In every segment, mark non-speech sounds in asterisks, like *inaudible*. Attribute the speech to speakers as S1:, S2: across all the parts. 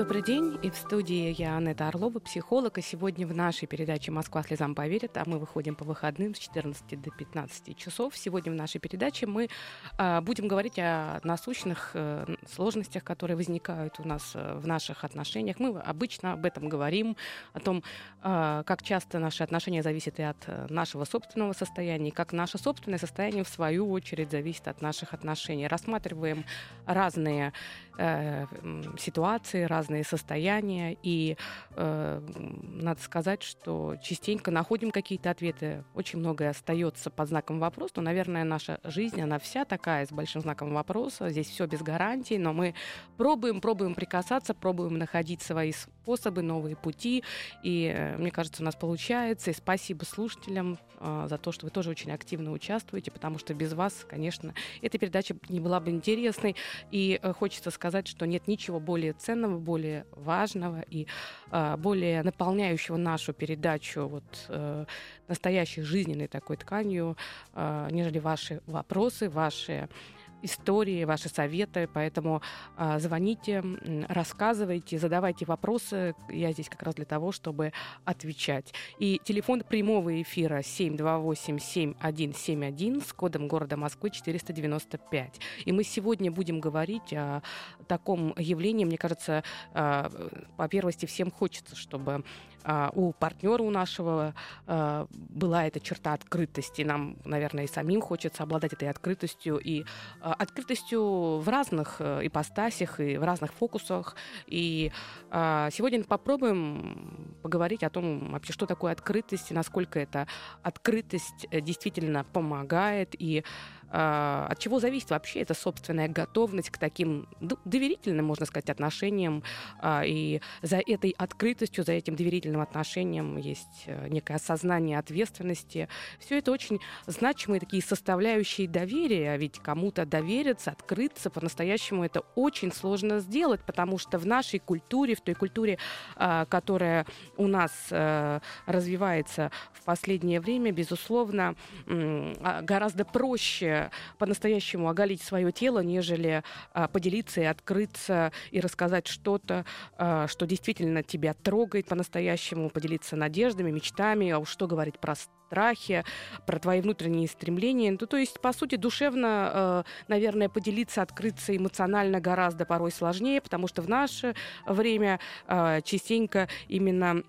S1: Добрый день. И в студии я, Анетта Орлова, психолог. И сегодня в нашей передаче «Москва слезам поверит», а мы выходим по выходным с 14 до 15 часов. Сегодня в нашей передаче мы а, будем говорить о насущных а, сложностях, которые возникают у нас а, в наших отношениях. Мы обычно об этом говорим, о том, а, как часто наши отношения зависят и от нашего собственного состояния, и как наше собственное состояние, в свою очередь, зависит от наших отношений. Рассматриваем разные э, ситуации, разные состояния, и э, надо сказать, что частенько находим какие-то ответы, очень многое остается под знаком вопроса, но, наверное, наша жизнь, она вся такая, с большим знаком вопроса, здесь все без гарантий, но мы пробуем, пробуем прикасаться, пробуем находить свои способы, новые пути, и э, мне кажется, у нас получается, и спасибо слушателям э, за то, что вы тоже очень активно участвуете, потому что без вас, конечно, эта передача не была бы интересной, и э, хочется сказать, что нет ничего более ценного, более важного и более наполняющего нашу передачу вот, настоящей жизненной такой тканью, нежели ваши вопросы, ваши истории, ваши советы, поэтому э, звоните, рассказывайте, задавайте вопросы. Я здесь как раз для того, чтобы отвечать. И телефон прямого эфира 728-7171 с кодом города Москвы 495. И мы сегодня будем говорить о таком явлении. Мне кажется, э, по первости всем хочется, чтобы у партнера у нашего э, была эта черта открытости. Нам, наверное, и самим хочется обладать этой открытостью и э, открытостью в разных э, ипостасях и в разных фокусах. И сегодня попробуем поговорить о том, вообще, что такое открытость и насколько эта открытость э, действительно помогает и а, от чего зависит вообще эта собственная готовность к таким доверительным, можно сказать, отношениям. А, и за этой открытостью, за этим доверительным отношением есть э, некое осознание ответственности. Все это очень значимые такие составляющие доверия, ведь кому-то довериться, открыться по-настоящему это очень сложно сделать, потому что в нашей культуре, в той культуре, а, которая у нас э, развивается в последнее время, безусловно, гораздо проще по-настоящему оголить свое тело, нежели а, поделиться и открыться и рассказать что-то, а, что действительно тебя трогает по-настоящему, поделиться надеждами, мечтами, а уж что говорить про страхи, про твои внутренние стремления. Ну, то есть, по сути, душевно, э, наверное, поделиться, открыться эмоционально гораздо порой сложнее, потому что в наше время э, частенько именно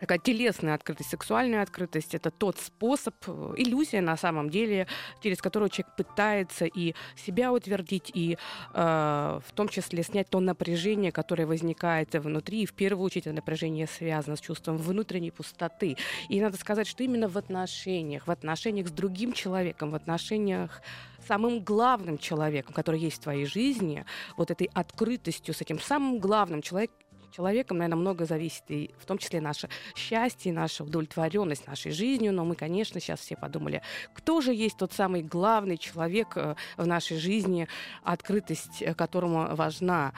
S1: такая телесная открытость, сексуальная открытость — это тот способ, э, иллюзия на самом деле, через которую человек пытается и себя утвердить, и э, в том числе снять то напряжение, которое возникает внутри, и в первую очередь это напряжение связано с чувством внутренней пустоты. И надо сказать, что именно в отношениях, в отношениях с другим человеком, в отношениях самым главным человеком, который есть в твоей жизни, вот этой открытостью с этим самым главным человеком, человеком, наверное, много зависит, и в том числе наше счастье, наша удовлетворенность нашей жизнью. Но мы, конечно, сейчас все подумали, кто же есть тот самый главный человек э, в нашей жизни, открытость э, которому важна.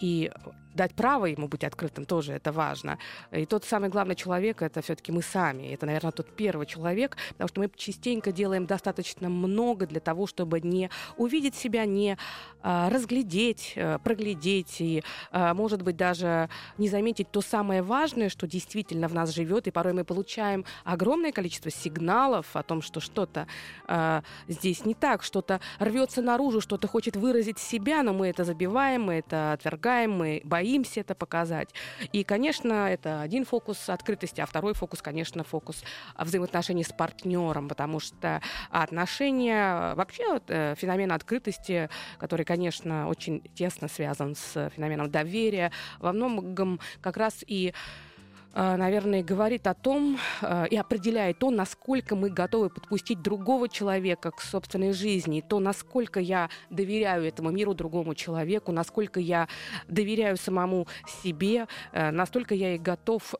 S1: И дать право ему быть открытым тоже это важно. И тот самый главный человек это все-таки мы сами. Это, наверное, тот первый человек, потому что мы частенько делаем достаточно много для того, чтобы не увидеть себя, не а, разглядеть, а, проглядеть и, а, может быть, даже не заметить то самое важное, что действительно в нас живет. И порой мы получаем огромное количество сигналов о том, что что-то а, здесь не так, что-то рвется наружу, что-то хочет выразить себя, но мы это забиваем, мы это отвергаем, мы боимся боимся это показать. И, конечно, это один фокус открытости, а второй фокус, конечно, фокус взаимоотношений с партнером, потому что отношения, вообще вот, э, феномен открытости, который, конечно, очень тесно связан с феноменом доверия, во многом как раз и наверное, говорит о том э, и определяет то, насколько мы готовы подпустить другого человека к собственной жизни, то, насколько я доверяю этому миру, другому человеку, насколько я доверяю самому себе, э, настолько я и готов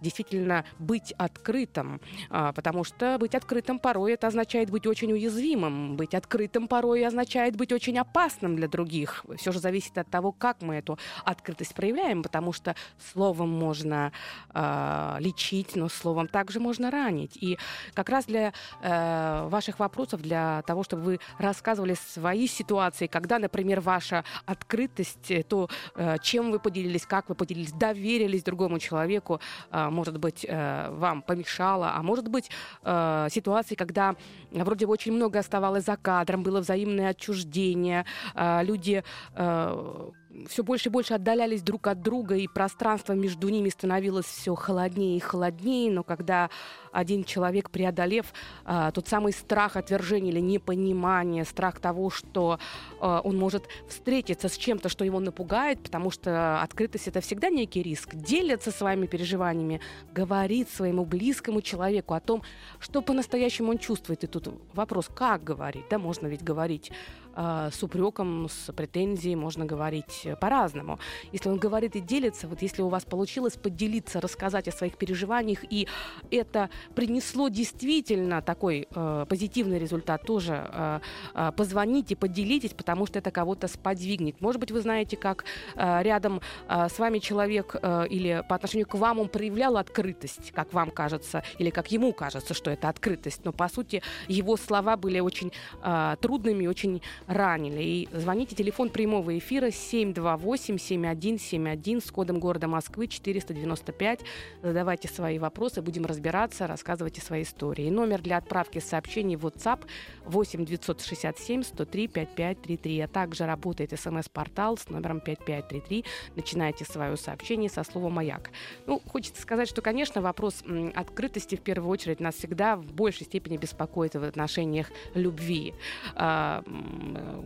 S1: действительно быть открытым, потому что быть открытым порой это означает быть очень уязвимым, быть открытым порой означает быть очень опасным для других. Все же зависит от того, как мы эту открытость проявляем, потому что словом можно э, лечить, но словом также можно ранить. И как раз для э, ваших вопросов, для того, чтобы вы рассказывали свои ситуации, когда, например, ваша открытость, э, то, э, чем вы поделились, как вы поделились, доверились другому человеку, э, может быть, э, вам помешало, а может быть, э, ситуации, когда вроде бы очень много оставалось за кадром, было взаимное отчуждение, э, люди э, все больше и больше отдалялись друг от друга, и пространство между ними становилось все холоднее и холоднее. Но когда один человек, преодолев а, тот самый страх отвержения или непонимания, страх того, что а, он может встретиться с чем-то, что его напугает, потому что открытость это всегда некий риск, делится своими переживаниями, говорит своему близкому человеку о том, что по-настоящему он чувствует. И тут вопрос, как говорить? Да, можно ведь говорить э, с упреком, с претензией, можно говорить по-разному. Если он говорит и делится, вот если у вас получилось поделиться, рассказать о своих переживаниях, и это принесло действительно такой э, позитивный результат, тоже э, э, позвоните, поделитесь, потому что это кого-то сподвигнет. Может быть, вы знаете, как э, рядом э, с вами человек э, или по отношению к вам он проявлял открытость, как вам кажется, или как ему кажется, что это открытость, но по сути его слова были очень э, трудными, очень ранили. И звоните, телефон прямого эфира 728-7171 с кодом города Москвы 495. Задавайте свои вопросы, будем разбираться, рассказывайте свои истории. Номер для отправки сообщений в WhatsApp 8 967 103 5533. А также работает смс-портал с номером 5533. Начинайте свое сообщение со слова «Маяк». Ну, хочется сказать, что, конечно, вопрос открытости в первую очередь нас всегда в большей степени беспокоит в отношениях любви.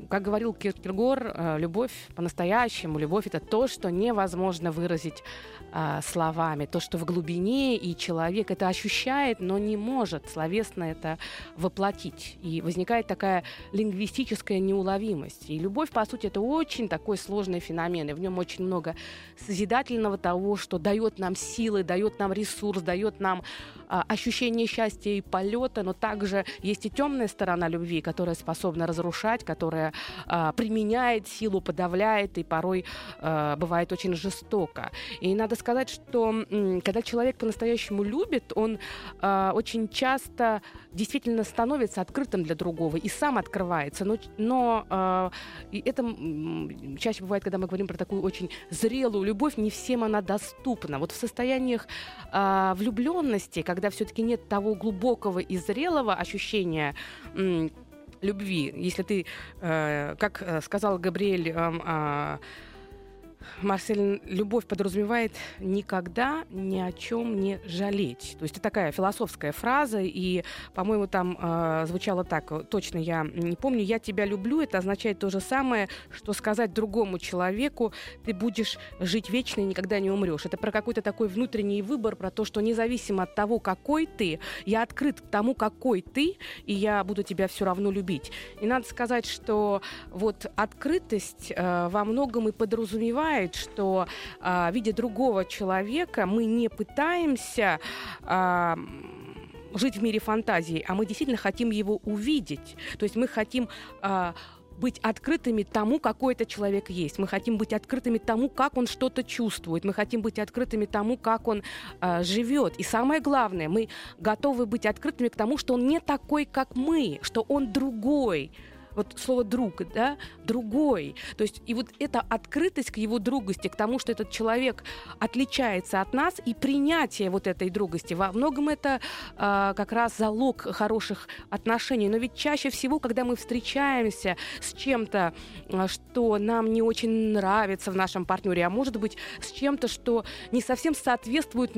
S1: Как говорил Киркегор, э, любовь по-настоящему, любовь это то, что невозможно выразить а, словами, то, что в глубине, и человек это ощущает, но не может словесно это воплотить. И возникает такая лингвистическая неуловимость. И любовь, по сути, это очень такой сложный феномен, и в нем очень много созидательного того, что дает нам силы, дает нам ресурс, дает нам ощущение счастья и полета, но также есть и темная сторона любви, которая способна разрушать, которая а, применяет силу, подавляет и порой а, бывает очень жестоко. И надо сказать, что когда человек по-настоящему любит, он а, очень часто действительно становится открытым для другого и сам открывается. Но, но и это чаще бывает, когда мы говорим про такую очень зрелую любовь, не всем она доступна. Вот в состояниях влюбленности, когда все-таки нет того глубокого и зрелого ощущения любви, если ты, э, как э, сказал Габриэль, э, э, Марсель, любовь подразумевает никогда ни о чем не жалеть. То есть это такая философская фраза, и, по-моему, там э, звучало так, точно я не помню, я тебя люблю, это означает то же самое, что сказать другому человеку, ты будешь жить вечно и никогда не умрешь. Это про какой-то такой внутренний выбор, про то, что независимо от того, какой ты, я открыт к тому, какой ты, и я буду тебя все равно любить. И надо сказать, что вот открытость э, во многом и подразумевает бывает, что а, видя другого человека, мы не пытаемся а, жить в мире фантазии, а мы действительно хотим его увидеть. То есть мы хотим а, быть открытыми тому, какой этот человек есть. Мы хотим быть открытыми тому, как он что-то чувствует. Мы хотим быть открытыми тому, как он э, живет. И самое главное, мы готовы быть открытыми к тому, что он не такой, как мы, что он другой вот слово друг, да, другой. То есть и вот эта открытость к его другости, к тому, что этот человек отличается от нас, и принятие вот этой другости, во многом это э, как раз залог хороших отношений. Но ведь чаще всего, когда мы встречаемся с чем-то, а, что нам не очень нравится в нашем партнере, а может быть с чем-то, что не совсем соответствует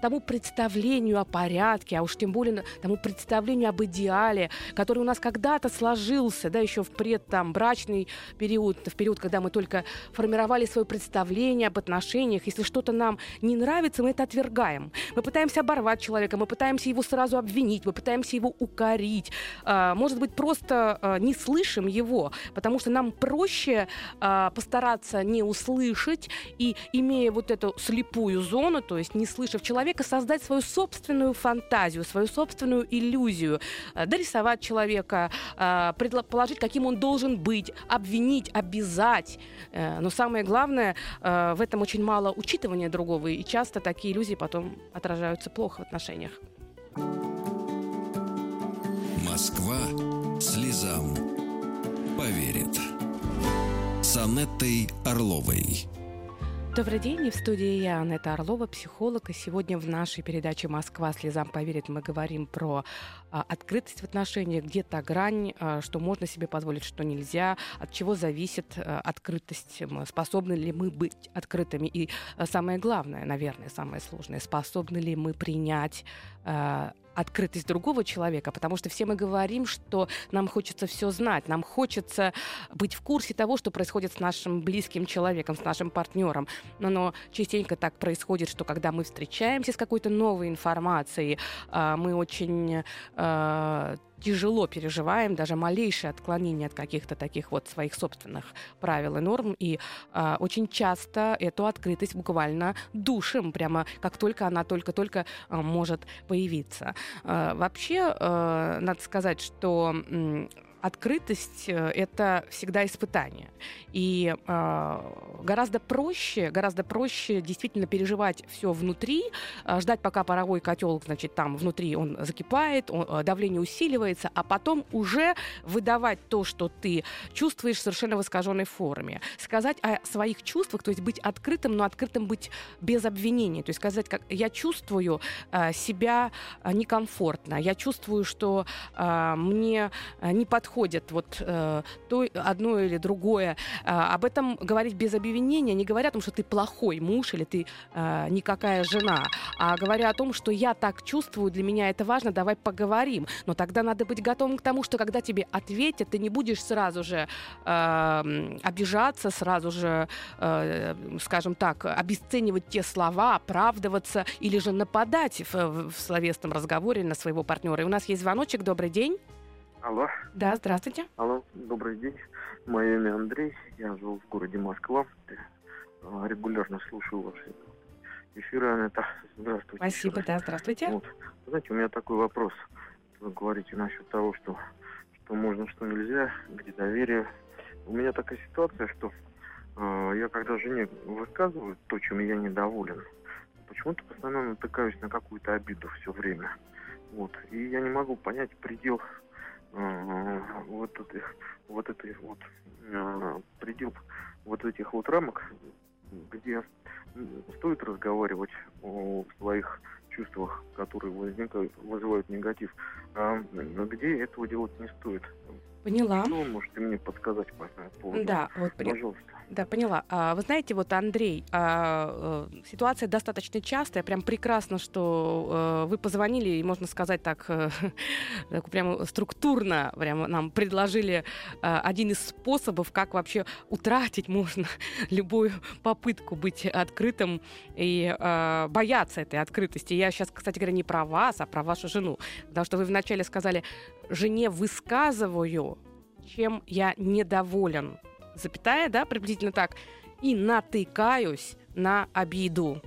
S1: тому представлению о порядке, а уж тем более тому представлению об идеале, который у нас когда-то сложился, да, еще в пред там брачный период, в период, когда мы только формировали свое представление об отношениях, если что-то нам не нравится, мы это отвергаем. Мы пытаемся оборвать человека, мы пытаемся его сразу обвинить, мы пытаемся его укорить. А, может быть, просто а, не слышим его, потому что нам проще а, постараться не услышать и, имея вот эту слепую зону, то есть не слышав человека, создать свою собственную фантазию, свою собственную иллюзию, дорисовать человека, предположить, каким он должен быть, обвинить, обязать. Э, но самое главное, в этом очень мало учитывания другого, и часто такие иллюзии потом отражаются плохо в отношениях.
S2: Москва слезам поверит. С Анеттой Орловой.
S1: Добрый день, в студии я, Анетта Орлова, психолог. И сегодня в нашей передаче «Москва слезам поверит» мы говорим про а, открытость в отношениях, где та грань, а, что можно себе позволить, что нельзя, от чего зависит а, открытость, способны ли мы быть открытыми. И а, самое главное, наверное, самое сложное, способны ли мы принять а, открытость другого человека, потому что все мы говорим, что нам хочется все знать, нам хочется быть в курсе того, что происходит с нашим близким человеком, с нашим партнером. Но, но частенько так происходит, что когда мы встречаемся с какой-то новой информацией, а, мы очень а, тяжело переживаем даже малейшее отклонение от каких-то таких вот своих собственных правил и норм. И э, очень часто эту открытость буквально душим, прямо как только она только-только э, может появиться. Э, вообще, э, надо сказать, что э, открытость э, это всегда испытание. И э, гораздо проще, гораздо проще действительно переживать все внутри, э, ждать, пока паровой котел, значит, там внутри он закипает, он, э, давление усиливается, а потом уже выдавать то, что ты чувствуешь в совершенно в искаженной форме. Сказать о своих чувствах, то есть быть открытым, но открытым быть без обвинений. То есть сказать, как я чувствую э, себя э, некомфортно, я чувствую, что э, мне не подходит подходит вот э, то одно или другое. Э, об этом говорить без обвинения, не говоря о том, что ты плохой муж или ты э, никакая жена, а говоря о том, что я так чувствую, для меня это важно, давай поговорим. Но тогда надо быть готовым к тому, что когда тебе ответят, ты не будешь сразу же э, обижаться, сразу же, э, скажем так, обесценивать те слова, оправдываться или же нападать в, в словесном разговоре на своего партнера. И у нас есть звоночек. Добрый день.
S3: Алло.
S1: Да, здравствуйте.
S3: Алло, добрый день. Мое имя Андрей. Я живу в городе Москва. А, регулярно слушаю ваши эфиры, Анетта.
S1: Здравствуйте. Спасибо, да, здравствуйте. Вот.
S3: Знаете, у меня такой вопрос. Вы говорите насчет того, что, что можно, что нельзя, где доверие. У меня такая ситуация, что э, я когда жене высказываю то, чем я недоволен, почему-то постоянно натыкаюсь на какую-то обиду все время. Вот. И я не могу понять предел вот этих вот этой вот э, предел вот этих вот рамок, где стоит разговаривать о своих чувствах, которые возникают, вызывают негатив, а где этого делать не стоит.
S1: Поняла.
S3: Что вы можете мне подсказать по этому поводу?
S1: Да, вот, пожалуйста. Да, поняла. А, вы знаете, вот, Андрей, а, э, ситуация достаточно частая. Прям прекрасно, что а, вы позвонили и, можно сказать так, а, *laughs* так прям структурно прям нам предложили а, один из способов, как вообще утратить можно *laughs* любую попытку быть открытым и а, бояться этой открытости. Я сейчас, кстати говоря, не про вас, а про вашу жену. Потому что вы вначале сказали, жене высказываю, чем я недоволен запятая, да, приблизительно так, и натыкаюсь на обиду.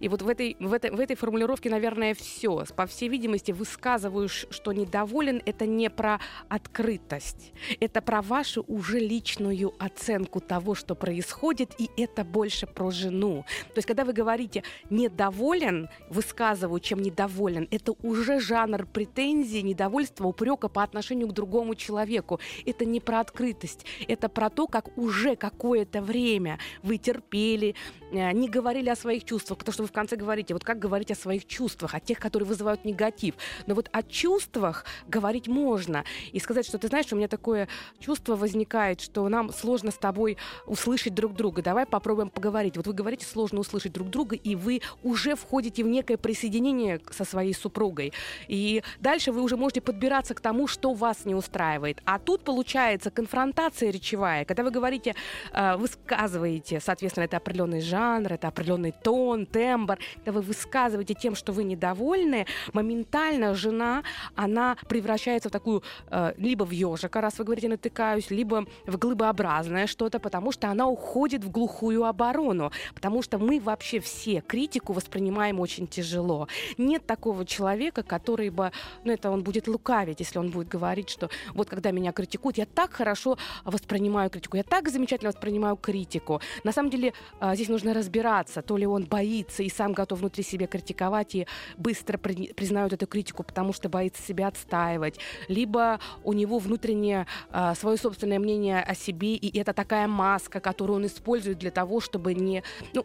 S1: И вот в этой, в этой, в этой формулировке, наверное, все. По всей видимости, высказываешь, что недоволен, это не про открытость. Это про вашу уже личную оценку того, что происходит, и это больше про жену. То есть, когда вы говорите «недоволен», высказываю, чем «недоволен», это уже жанр претензии, недовольства, упрека по отношению к другому человеку. Это не про открытость, это про то, как уже какое-то время вы терпели, э, не говорили о своих чувствах, то, что вы в конце говорите, вот как говорить о своих чувствах, о тех, которые вызывают негатив. Но вот о чувствах говорить можно. И сказать, что ты знаешь, у меня такое чувство возникает, что нам сложно с тобой услышать друг друга. Давай попробуем поговорить. Вот вы говорите, сложно услышать друг друга, и вы уже входите в некое присоединение со своей супругой. И дальше вы уже можете подбираться к тому, что вас не устраивает. А тут получается конфронтация речевая, когда вы говорите, э, высказываете, соответственно, это определенный жанр, это определенный тон, тембр, когда вы высказываете тем, что вы недовольны, моментально жена, она превращается в такую э, либо в ежика, раз вы говорите натыкаюсь, либо в глыбообразное что-то, потому что она уходит в глухую оборону, потому что мы вообще все критику воспринимаем очень тяжело. Нет такого человека, который бы, ну это он будет лукавить, если он будет говорить, что вот когда меня критикуют, я так хорошо воспринимаю критику, я так замечательно воспринимаю критику. На самом деле а, здесь нужно разбираться, то ли он боится и сам готов внутри себя критиковать и быстро признает эту критику, потому что боится себя отстаивать, либо у него внутреннее а, свое собственное мнение о себе, и это такая маска, которую он использует для того, чтобы не... Ну,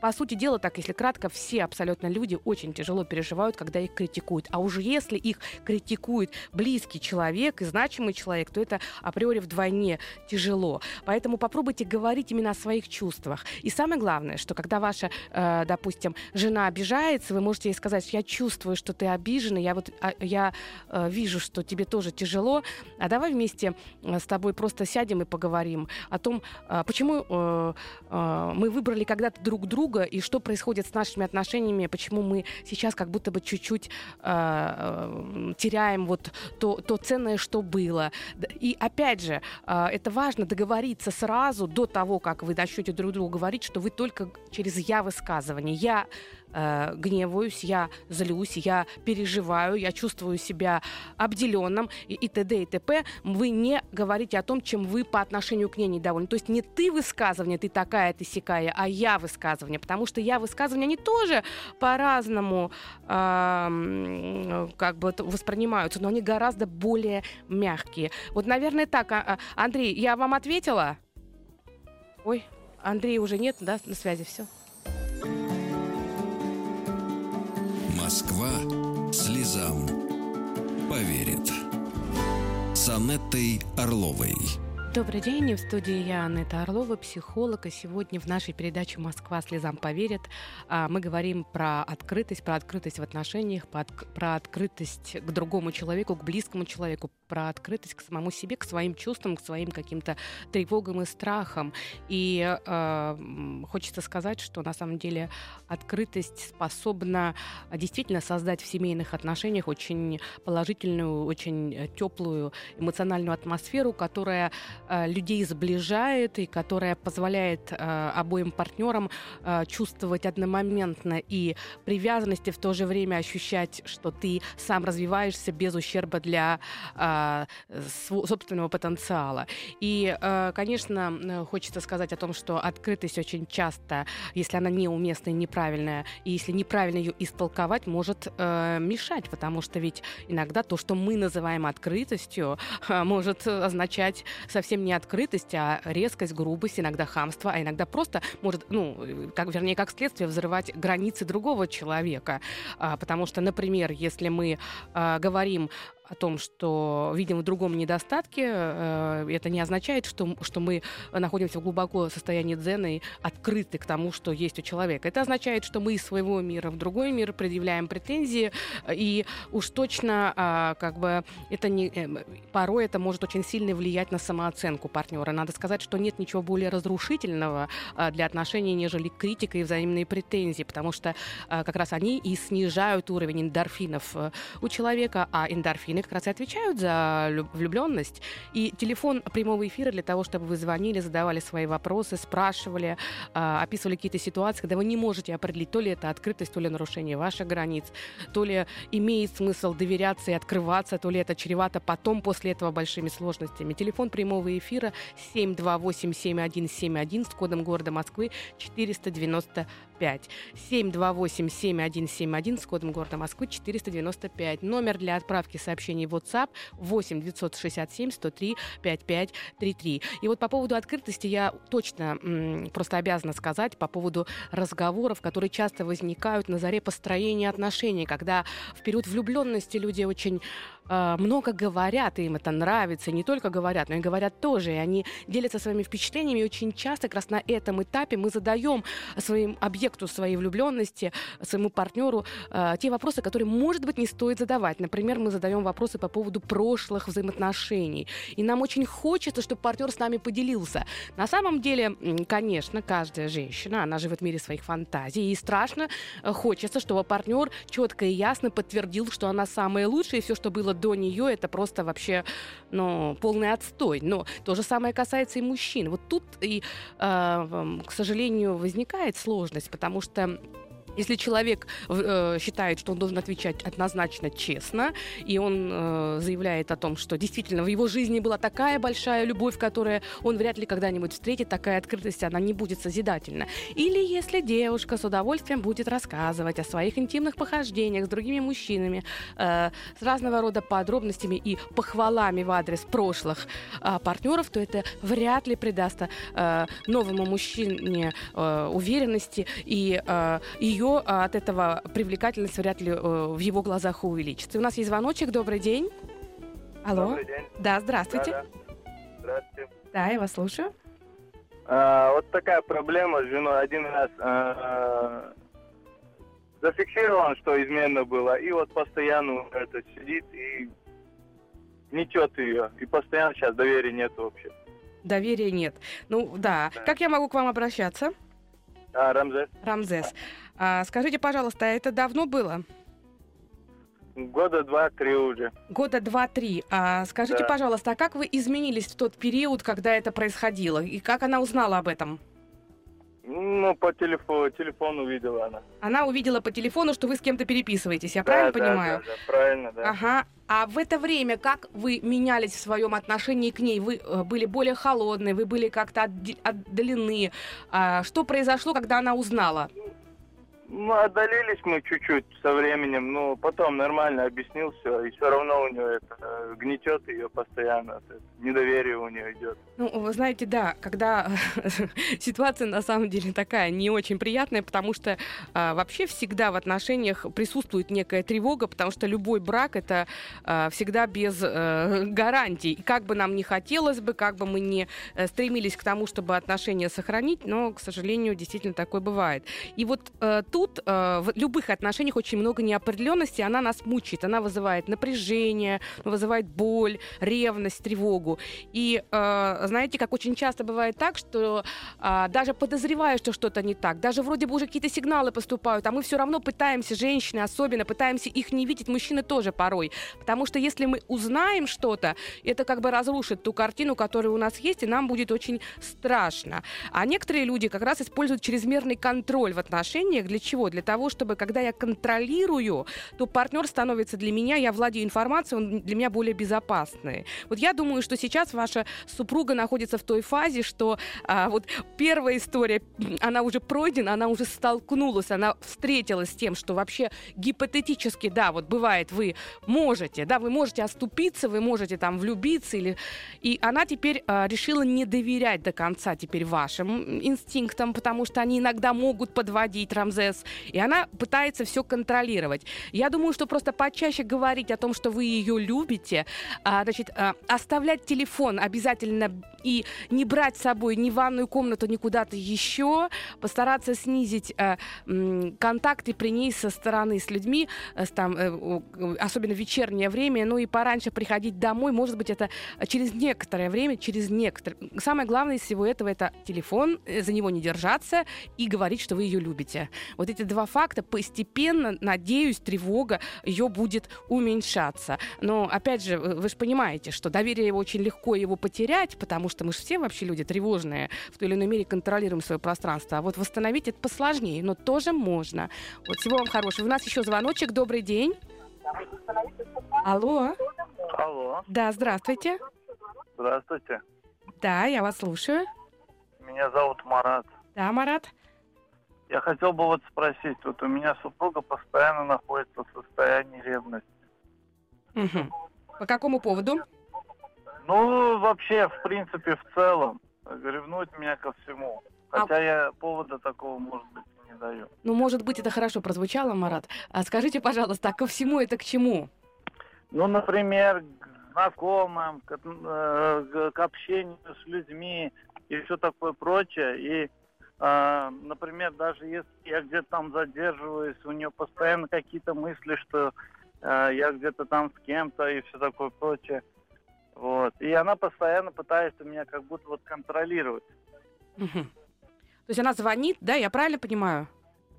S1: по сути дела, так, если кратко, все абсолютно люди очень тяжело переживают, когда их критикуют. А уже если их критикует близкий человек и значимый человек, то это априори вдвойне тяжело. Поэтому попробуйте говорить именно о своих чувствах. И самое главное, что когда ваша, э, допустим, жена обижается, вы можете ей сказать, я чувствую, что ты обижена, я вот а, я э, вижу, что тебе тоже тяжело, а давай вместе э, с тобой просто сядем и поговорим о том, э, почему э, э, мы выбрали когда-то друг друга друга и что происходит с нашими отношениями, почему мы сейчас как будто бы чуть-чуть э, теряем вот то, то ценное, что было. И опять же, э, это важно договориться сразу до того, как вы начнете друг другу говорить, что вы только через я высказывание. Я э, гневаюсь, я злюсь, я переживаю, я чувствую себя обделенным и, и т.д. и т.п. Вы не говорите о том, чем вы по отношению к ней недовольны. То есть не ты высказывание, ты такая, ты сякая, а я высказывание. Потому что я высказывания, они тоже по-разному э, как бы воспринимаются, но они гораздо более мягкие. Вот, наверное, так. А, а, Андрей, я вам ответила? Ой, Андрей уже нет, да, на связи, все.
S2: Москва слезам поверит. С Анеттой Орловой.
S1: Добрый день, в студии я, Анетта Орлова, психолог, и сегодня в нашей передаче «Москва слезам поверит» а, мы говорим про открытость, про открытость в отношениях, про открытость к другому человеку, к близкому человеку, про открытость к самому себе, к своим чувствам, к своим каким-то тревогам и страхам. И э, хочется сказать, что на самом деле открытость способна действительно создать в семейных отношениях очень положительную, очень теплую эмоциональную атмосферу, которая э, людей сближает и которая позволяет э, обоим партнерам э, чувствовать одномоментно и привязанности, в то же время ощущать, что ты сам развиваешься без ущерба для э, собственного потенциала. И, э, конечно, хочется сказать о том, что открытость очень часто, если она неуместная неправильная, и если неправильно ее истолковать, может э, мешать, потому что ведь иногда то, что мы называем открытостью, *laughs* может означать совсем не открытость, а резкость, грубость, иногда хамство, а иногда просто может, ну, как, вернее, как следствие, взрывать границы другого человека. А, потому что, например, если мы говорим о том, что видим в другом недостатке, э, это не означает, что, что мы находимся в глубоко состоянии дзена и открыты к тому, что есть у человека. Это означает, что мы из своего мира в другой мир предъявляем претензии, и уж точно а, как бы это не, э, порой это может очень сильно влиять на самооценку партнера. Надо сказать, что нет ничего более разрушительного а, для отношений, нежели критика и взаимные претензии, потому что а, как раз они и снижают уровень эндорфинов э, у человека, а эндорфины они как раз и отвечают за влюбленность. И телефон прямого эфира для того, чтобы вы звонили, задавали свои вопросы, спрашивали, э, описывали какие-то ситуации, когда вы не можете определить, то ли это открытость, то ли нарушение ваших границ, то ли имеет смысл доверяться и открываться, то ли это чревато потом после этого большими сложностями. Телефон прямого эфира 728-7171 с кодом города Москвы 495. 728-7171 с кодом города Москвы 495. Номер для отправки сообщений сообщений в WhatsApp 8 967 103 5533. И вот по поводу открытости я точно м, просто обязана сказать по поводу разговоров, которые часто возникают на заре построения отношений, когда в период влюбленности люди очень много говорят, и им это нравится, и не только говорят, но и говорят тоже, и они делятся своими впечатлениями, и очень часто как раз на этом этапе мы задаем своим объекту своей влюбленности, своему партнеру э, те вопросы, которые, может быть, не стоит задавать. Например, мы задаем вопросы по поводу прошлых взаимоотношений, и нам очень хочется, чтобы партнер с нами поделился. На самом деле, конечно, каждая женщина, она живет в мире своих фантазий, и страшно э, хочется, чтобы партнер четко и ясно подтвердил, что она самая лучшая, и все, что было до нее, это просто вообще ну, полный отстой. Но то же самое касается и мужчин. Вот тут и, э, к сожалению, возникает сложность, потому что если человек э, считает, что он должен отвечать однозначно честно, и он э, заявляет о том, что действительно в его жизни была такая большая любовь, которую он вряд ли когда-нибудь встретит, такая открытость, она не будет созидательна. Или если девушка с удовольствием будет рассказывать о своих интимных похождениях с другими мужчинами, э, с разного рода подробностями и похвалами в адрес прошлых э, партнеров, то это вряд ли придаст э, новому мужчине э, уверенности и э, ее а, от этого привлекательность вряд ли э, в его глазах увеличится. У нас есть звоночек. Добрый день. Алло.
S4: Добрый день.
S1: Да, здравствуйте.
S4: Да, да. Здравствуйте.
S1: Да, я вас слушаю.
S4: А, вот такая проблема с женой. Один раз а, зафиксирован, что измена была, и вот постоянно это сидит и несет ее. И постоянно сейчас доверия нет вообще.
S1: Доверия нет. Ну да.
S4: Да.
S1: Как я могу к вам обращаться?
S4: А, Рамзес,
S1: Рамзес. А, скажите, пожалуйста, а это давно было?
S4: года два-три уже.
S1: Года два-три. А скажите,
S4: Да.
S1: пожалуйста, а как вы изменились в тот период, когда это происходило? И как она узнала об этом?
S4: Ну, по телефону, телефону видела она.
S1: Она увидела по телефону, что вы с кем-то переписываетесь, я
S4: Да,
S1: правильно
S4: да,
S1: понимаю?
S4: Да, да, правильно, да.
S1: Ага. А в это время как вы менялись в своем отношении к ней? Вы э, были более холодные, вы были как-то отдалены. А, что произошло, когда она узнала?
S4: Ну, отдалились мы чуть-чуть со временем, но потом нормально объяснил все, и все равно у нее это э, гнетет ее постоянно, недоверие у нее идет.
S1: Ну, вы знаете, да, когда *laughs* ситуация на самом деле такая не очень приятная, потому что а, вообще всегда в отношениях присутствует некая тревога, потому что любой брак это а, всегда без э, гарантий. И как бы нам не хотелось бы, как бы мы не э, стремились к тому, чтобы отношения сохранить, но, к сожалению, действительно такое бывает. И вот э, тут э, в любых отношениях очень много неопределенности, она нас мучает, она вызывает напряжение, вызывает боль, ревность, тревогу. И э, знаете, как очень часто бывает так, что а, даже подозревая, что что-то не так, даже вроде бы уже какие-то сигналы поступают, а мы все равно пытаемся, женщины особенно, пытаемся их не видеть, мужчины тоже порой. Потому что если мы узнаем что-то, это как бы разрушит ту картину, которая у нас есть, и нам будет очень страшно. А некоторые люди как раз используют чрезмерный контроль в отношениях. Для чего? Для того, чтобы, когда я контролирую, то партнер становится для меня, я владею информацией, он для меня более безопасный. Вот я думаю, что сейчас ваша супруга находится в той фазе, что а, вот первая история, она уже пройдена, она уже столкнулась, она встретилась с тем, что вообще гипотетически, да, вот бывает, вы можете, да, вы можете оступиться, вы можете там влюбиться, или... и она теперь а, решила не доверять до конца теперь вашим инстинктам, потому что они иногда могут подводить Рамзес, и она пытается все контролировать. Я думаю, что просто почаще говорить о том, что вы ее любите, а, значит, а, оставлять телефон обязательно и не брать с собой ни ванную комнату, ни куда-то еще, постараться снизить э, контакты при ней со стороны с людьми, э, там, э, э, особенно в вечернее время, ну и пораньше приходить домой, может быть, это через некоторое время, через некоторое. Самое главное из всего этого это телефон, э, за него не держаться и говорить, что вы ее любите. Вот эти два факта постепенно, надеюсь, тревога ее будет уменьшаться. Но опять же, вы же понимаете, что доверие очень легко его потерять, потому что мы же все вообще люди тревожные, в той или иной мере контролируем свое пространство. А вот восстановить это посложнее, но тоже можно. Вот всего вам хорошего. У нас еще звоночек. Добрый день. Алло.
S4: Алло,
S1: Да, здравствуйте.
S4: здравствуйте.
S1: Да, я вас слушаю.
S4: Меня зовут Марат.
S1: Да, Марат.
S4: Я хотел бы вот спросить, вот у меня супруга постоянно находится в состоянии ревности.
S1: Мгм. По какому поводу?
S5: Ну, вообще, в принципе, в целом, ревнует меня ко всему.
S1: А-
S5: Хотя я повода такого, может быть, не даю.
S1: Ну, может быть, это хорошо прозвучало, Марат. А скажите, пожалуйста, а ко всему это к чему?
S5: Ну, например, к знакомым, к, э, к общению с людьми и все такое прочее. И, э, например, даже если я где-то там задерживаюсь, у нее постоянно какие-то мысли, что э, я где-то там с кем-то и все такое прочее. Вот. И она постоянно пытается меня как будто вот контролировать.
S1: То есть она звонит, да, я правильно понимаю?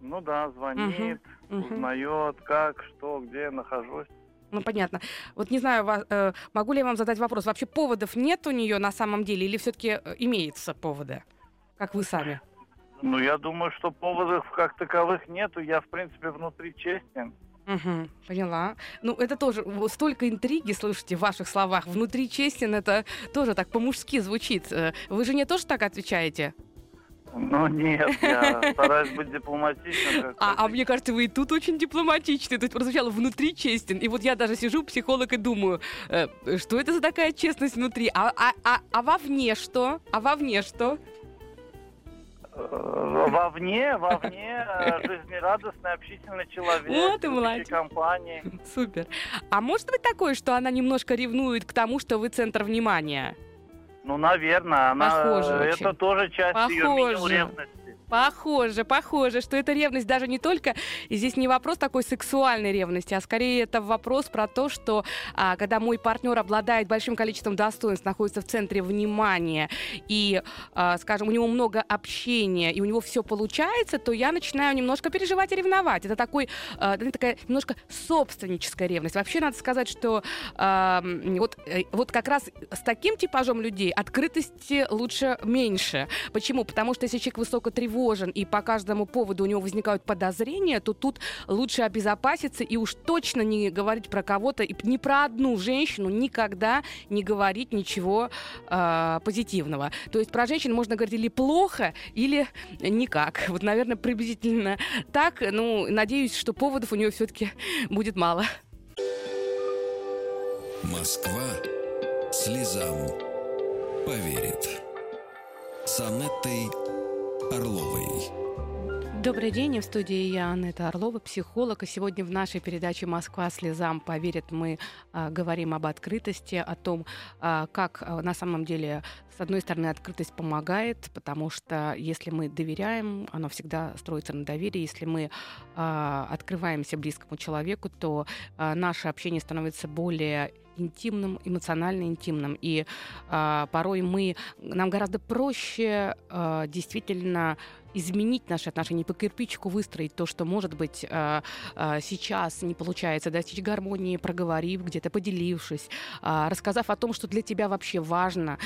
S5: Ну да, звонит, узнает, как, что, где я нахожусь.
S1: Ну, понятно. Вот не знаю, э, могу ли я вам задать вопрос. Вообще поводов нет у нее на самом деле или все-таки имеются поводы? Как вы сами?
S5: Ну, я думаю, что поводов как таковых нету. Я, в принципе, внутри честен.
S1: Мгм, поняла. Ну, это тоже столько интриги, слушайте, в ваших словах. Внутри честен, это тоже так по-мужски звучит. Э, Вы жене тоже так отвечаете?
S5: Ну, нет, я стараюсь быть дипломатичным.
S1: А, а мне кажется, вы и тут очень дипломатичны. То есть прозвучало внутри честен. И вот я даже сижу, психолог, и думаю, э, что это за такая честность внутри? А, а, а, а вовне что? А вовне что?
S5: Э, Вовне, вовне э, жизнерадостный, общительный человек.
S1: Вот и молодец.
S5: компании.
S1: Супер. А может быть такое, что она немножко ревнует к тому, что вы центр внимания?
S5: Ну, наверное, она...
S1: Похоже
S5: э,
S1: очень.
S5: Это тоже часть ее
S1: Похоже.
S5: ревности.
S1: Похоже, похоже, что это ревность даже не только, и здесь не вопрос такой сексуальной ревности, а скорее это вопрос про то, что а, когда мой партнер обладает большим количеством достоинств, находится в центре внимания, и, а, скажем, у него много общения, и у него все получается, то я начинаю немножко переживать и ревновать. Это такой, а, такая немножко собственническая ревность. Вообще надо сказать, что а, вот, э, вот как раз с таким типажом людей открытости лучше меньше. Почему? Потому что если человек высоко тревожен и по каждому поводу у него возникают подозрения, то тут лучше обезопаситься и уж точно не говорить про кого-то, и ни про одну женщину никогда не говорить ничего э, позитивного. То есть про женщин можно говорить или плохо, или никак. Вот, наверное, приблизительно так. Ну, надеюсь, что поводов у нее все-таки будет мало.
S2: Москва слезам поверит. С Анеттой Орловой.
S1: Добрый день, в студии я, Анетта Орлова, психолог. И сегодня в нашей передаче «Москва слезам поверит» мы а, говорим об открытости, о том, а, как а, на самом деле, с одной стороны, открытость помогает, потому что если мы доверяем, оно всегда строится на доверии. Если мы а, открываемся близкому человеку, то а, наше общение становится более интимным, эмоционально интимным. И а, порой мы, нам гораздо проще а, действительно изменить наши отношения, по кирпичику выстроить то, что, может быть, а, а, сейчас не получается достичь гармонии, проговорив, где-то поделившись, а, рассказав о том, что для тебя вообще важно,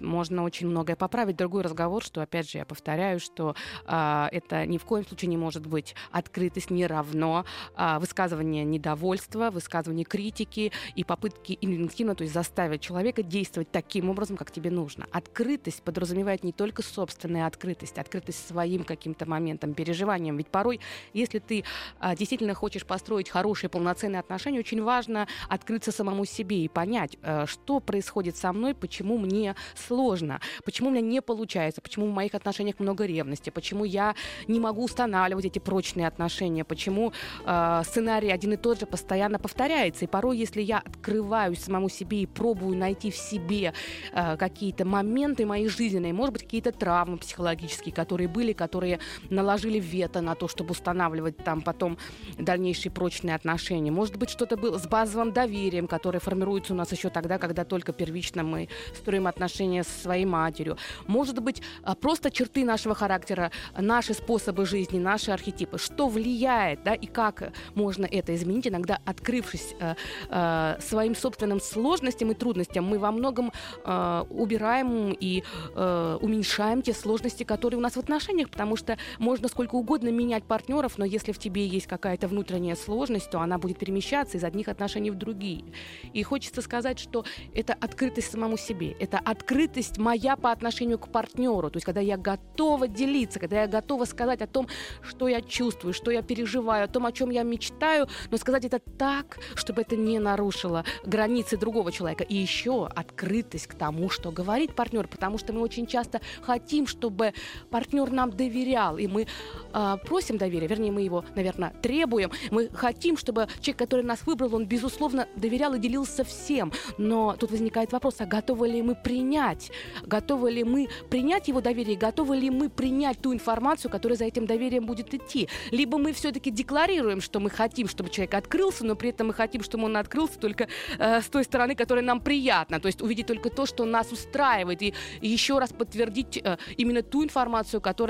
S1: можно очень многое поправить. Другой разговор, что, опять же, я повторяю, что это ни в коем случае не может быть открытость не равно высказывание недовольства, высказывание критики и попытки инвентивно, то есть заставить человека действовать таким образом, как тебе нужно. Открытость подразумевает не только собственная открытость, открытость своим каким-то моментом, переживанием. Ведь порой, если ты а, действительно хочешь построить хорошие, полноценные отношения, очень важно открыться самому себе и понять, э, что происходит со мной, почему мне сложно, почему у меня не получается, почему в моих отношениях много ревности, почему я не могу устанавливать эти прочные отношения, почему э, сценарий один и тот же постоянно повторяется. И порой, если я открываюсь самому себе и пробую найти в себе э, какие-то моменты моей жизненной, может быть, какие-то травмы психологические, которые были, которые наложили вето на то, чтобы устанавливать там потом дальнейшие прочные отношения. Может быть, что-то было с базовым доверием, которое формируется у нас еще тогда, когда только первично мы строим отношения со своей матерью. Может быть, а, просто черты нашего характера, наши способы жизни, наши архетипы. Что влияет, да, и как можно это изменить, иногда открывшись э, э, своим собственным сложностям и трудностям, мы во многом э, убираем и э, уменьшаем те сложности, которые у нас в отношениях, потому что можно сколько угодно менять партнеров, но если в тебе есть какая-то внутренняя сложность, то она будет перемещаться из одних отношений в другие. И хочется сказать, что это открытость самому себе, это открытость моя по отношению к партнеру, то есть когда я готова делиться, когда я готова сказать о том, что я чувствую, что я переживаю, о том, о чем я мечтаю, но сказать это так, чтобы это не нарушило границы другого человека. И еще открытость к тому, что говорит партнер, потому что мы очень часто хотим, чтобы партнер нам доверял, и мы э, просим доверия, вернее, мы его, наверное, требуем. Мы хотим, чтобы человек, который нас выбрал, он, безусловно, доверял и делился всем. Но тут возникает вопрос, а готовы ли мы принять? Готовы ли мы принять его доверие? Готовы ли мы принять ту информацию, которая за этим доверием будет идти? Либо мы все-таки декларируем, что мы хотим, чтобы человек открылся, но при этом мы хотим, чтобы он открылся только э, с той стороны, которая нам приятна. То есть увидеть только то, что нас устраивает. И, и еще раз подтвердить э, именно ту информацию, которая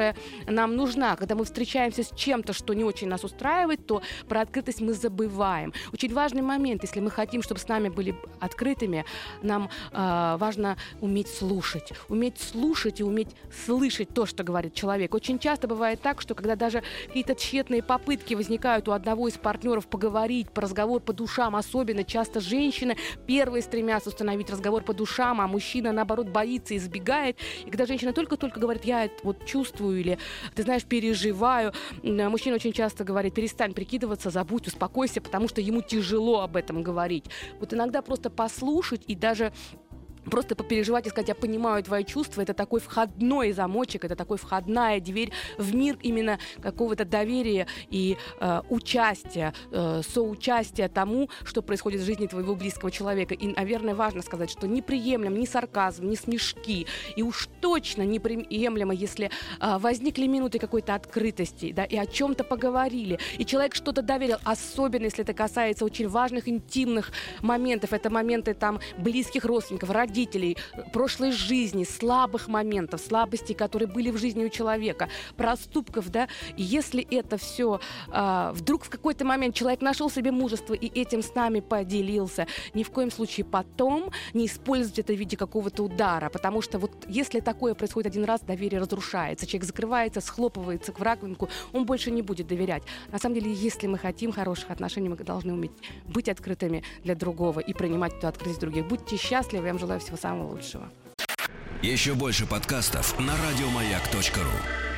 S1: нам нужна. Когда мы встречаемся с чем-то, что не очень нас устраивает, то про открытость мы забываем. Очень важный момент, если мы хотим, чтобы с нами были открытыми, нам э, важно уметь слушать. Уметь слушать и уметь слышать то, что говорит человек. Очень часто бывает так, что когда даже какие-то тщетные попытки возникают у одного из партнеров поговорить, по разговор по душам, особенно часто женщины первые стремятся установить разговор по душам, а мужчина, наоборот, боится, избегает. И когда женщина только-только говорит, я вот чувствую или, ты знаешь, переживаю, мужчина очень часто говорит, перестань прикидываться, забудь, успокойся, потому что ему тяжело об этом говорить. Вот иногда просто послушать и даже просто попереживать и сказать, я понимаю твои чувства, это такой входной замочек, это такой входная дверь в мир именно какого-то доверия и э, участия, э, соучастия тому, что происходит в жизни твоего близкого человека. И, наверное, важно сказать, что неприемлем ни сарказм, ни смешки, и уж точно неприемлемо, если э, возникли минуты какой-то открытости, да, и о чем-то поговорили, и человек что-то доверил, особенно если это касается очень важных интимных моментов, это моменты там близких родственников, родителей, родителей, прошлой жизни, слабых моментов, слабостей, которые были в жизни у человека, проступков, да, и если это все а, вдруг в какой-то момент человек нашел себе мужество и этим с нами поделился, ни в коем случае потом не использовать это в виде какого-то удара, потому что вот если такое происходит один раз, доверие разрушается, человек закрывается, схлопывается к раковинку, он больше не будет доверять. На самом деле, если мы хотим хороших отношений, мы должны уметь быть открытыми для другого и принимать эту открытость других. Будьте счастливы, я вам желаю всего самого лучшего.
S2: Еще больше подкастов на радиомаяк.ру